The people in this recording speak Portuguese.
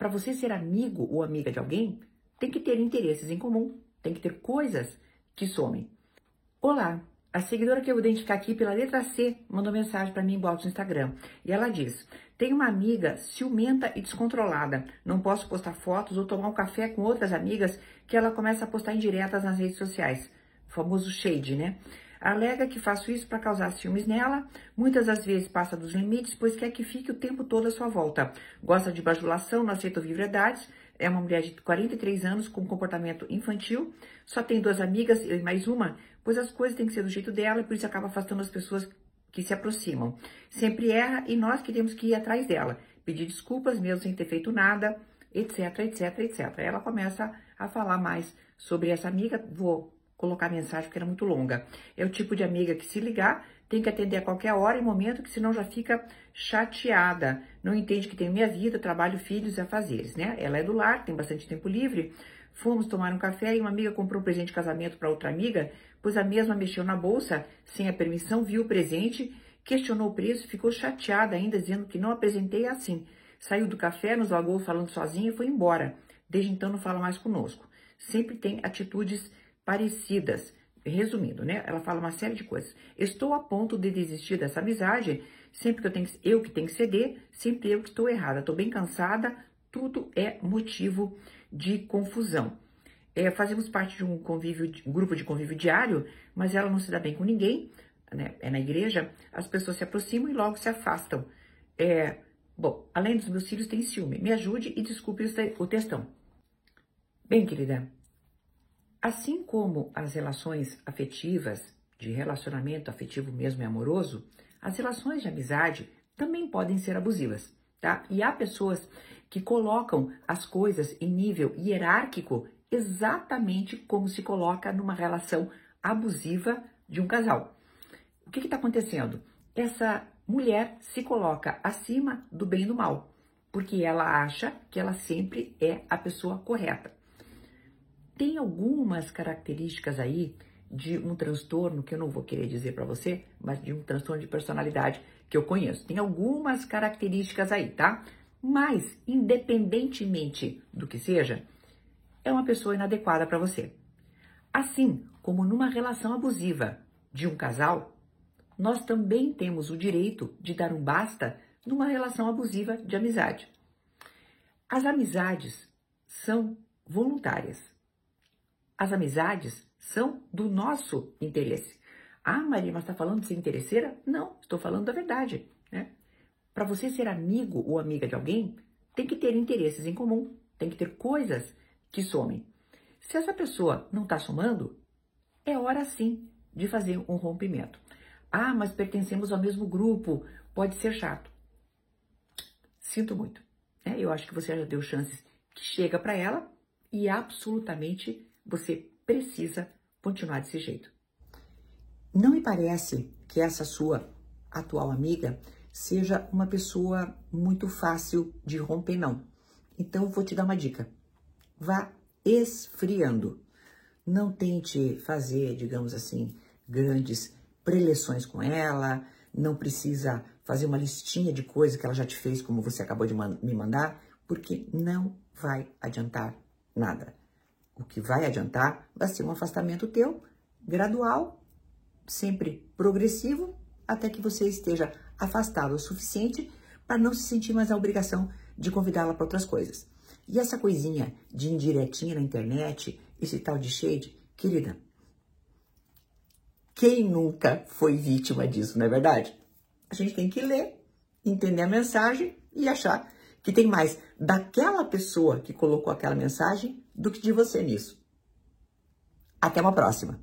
Para você ser amigo ou amiga de alguém, tem que ter interesses em comum, tem que ter coisas que somem. Olá, a seguidora que eu vou identificar aqui pela letra C mandou mensagem para mim em no Instagram. E ela diz: Tenho uma amiga ciumenta e descontrolada. Não posso postar fotos ou tomar um café com outras amigas que ela começa a postar indiretas nas redes sociais. O famoso shade, né? Alega que faço isso para causar ciúmes nela, muitas das vezes passa dos limites, pois quer que fique o tempo todo à sua volta. Gosta de bajulação, não aceita ouvir verdades, é uma mulher de 43 anos com comportamento infantil, só tem duas amigas e mais uma, pois as coisas têm que ser do jeito dela e por isso acaba afastando as pessoas que se aproximam. Sempre erra e nós que temos que ir atrás dela, pedir desculpas mesmo sem ter feito nada, etc, etc, etc. Ela começa a falar mais sobre essa amiga, vou colocar mensagem porque era muito longa. É o tipo de amiga que se ligar, tem que atender a qualquer hora e momento, que senão já fica chateada. Não entende que tem minha vida, trabalho, filhos e afazeres, né? Ela é do lar, tem bastante tempo livre. Fomos tomar um café e uma amiga comprou um presente de casamento para outra amiga, pois a mesma mexeu na bolsa sem a permissão, viu o presente, questionou o preço, ficou chateada ainda, dizendo que não apresentei assim. Saiu do café, nos largou falando sozinha e foi embora. Desde então não fala mais conosco. Sempre tem atitudes parecidas. Resumindo, né? Ela fala uma série de coisas. Estou a ponto de desistir dessa amizade, sempre que eu tenho eu que tenho que ceder, sempre eu que estou errada. Estou bem cansada, tudo é motivo de confusão. É, fazemos parte de um convívio, um grupo de convívio diário, mas ela não se dá bem com ninguém, né? É na igreja, as pessoas se aproximam e logo se afastam. É, bom, além dos meus filhos, tem ciúme. Me ajude e desculpe o textão. Bem, querida, Assim como as relações afetivas, de relacionamento afetivo mesmo e amoroso, as relações de amizade também podem ser abusivas, tá? E há pessoas que colocam as coisas em nível hierárquico exatamente como se coloca numa relação abusiva de um casal. O que está acontecendo? Essa mulher se coloca acima do bem e do mal, porque ela acha que ela sempre é a pessoa correta tem algumas características aí de um transtorno que eu não vou querer dizer para você, mas de um transtorno de personalidade que eu conheço. Tem algumas características aí, tá? Mas, independentemente do que seja, é uma pessoa inadequada para você. Assim como numa relação abusiva de um casal, nós também temos o direito de dar um basta numa relação abusiva de amizade. As amizades são voluntárias. As amizades são do nosso interesse. Ah, Maria, mas está falando de ser interesseira? Não, estou falando da verdade. Né? Para você ser amigo ou amiga de alguém, tem que ter interesses em comum, tem que ter coisas que somem. Se essa pessoa não está somando, é hora sim de fazer um rompimento. Ah, mas pertencemos ao mesmo grupo, pode ser chato. Sinto muito. Né? Eu acho que você já deu chances que chega para ela e absolutamente você precisa continuar desse jeito. Não me parece que essa sua atual amiga seja uma pessoa muito fácil de romper, não. Então, vou te dar uma dica. Vá esfriando. Não tente fazer, digamos assim, grandes preleções com ela. Não precisa fazer uma listinha de coisas que ela já te fez, como você acabou de me mandar, porque não vai adiantar nada. O que vai adiantar vai ser um afastamento teu, gradual, sempre progressivo, até que você esteja afastado o suficiente para não se sentir mais a obrigação de convidá-la para outras coisas. E essa coisinha de indiretinha na internet, esse tal de shade, querida, quem nunca foi vítima disso, não é verdade? A gente tem que ler, entender a mensagem e achar que tem mais daquela pessoa que colocou aquela mensagem do que de você nisso. Até uma próxima!